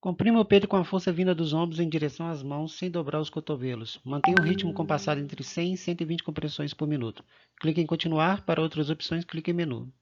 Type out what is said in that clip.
Comprima o peito com a força vinda dos ombros em direção às mãos, sem dobrar os cotovelos. Mantenha o ritmo compassado entre 100 e 120 compressões por minuto. Clique em continuar. Para outras opções, clique em menu.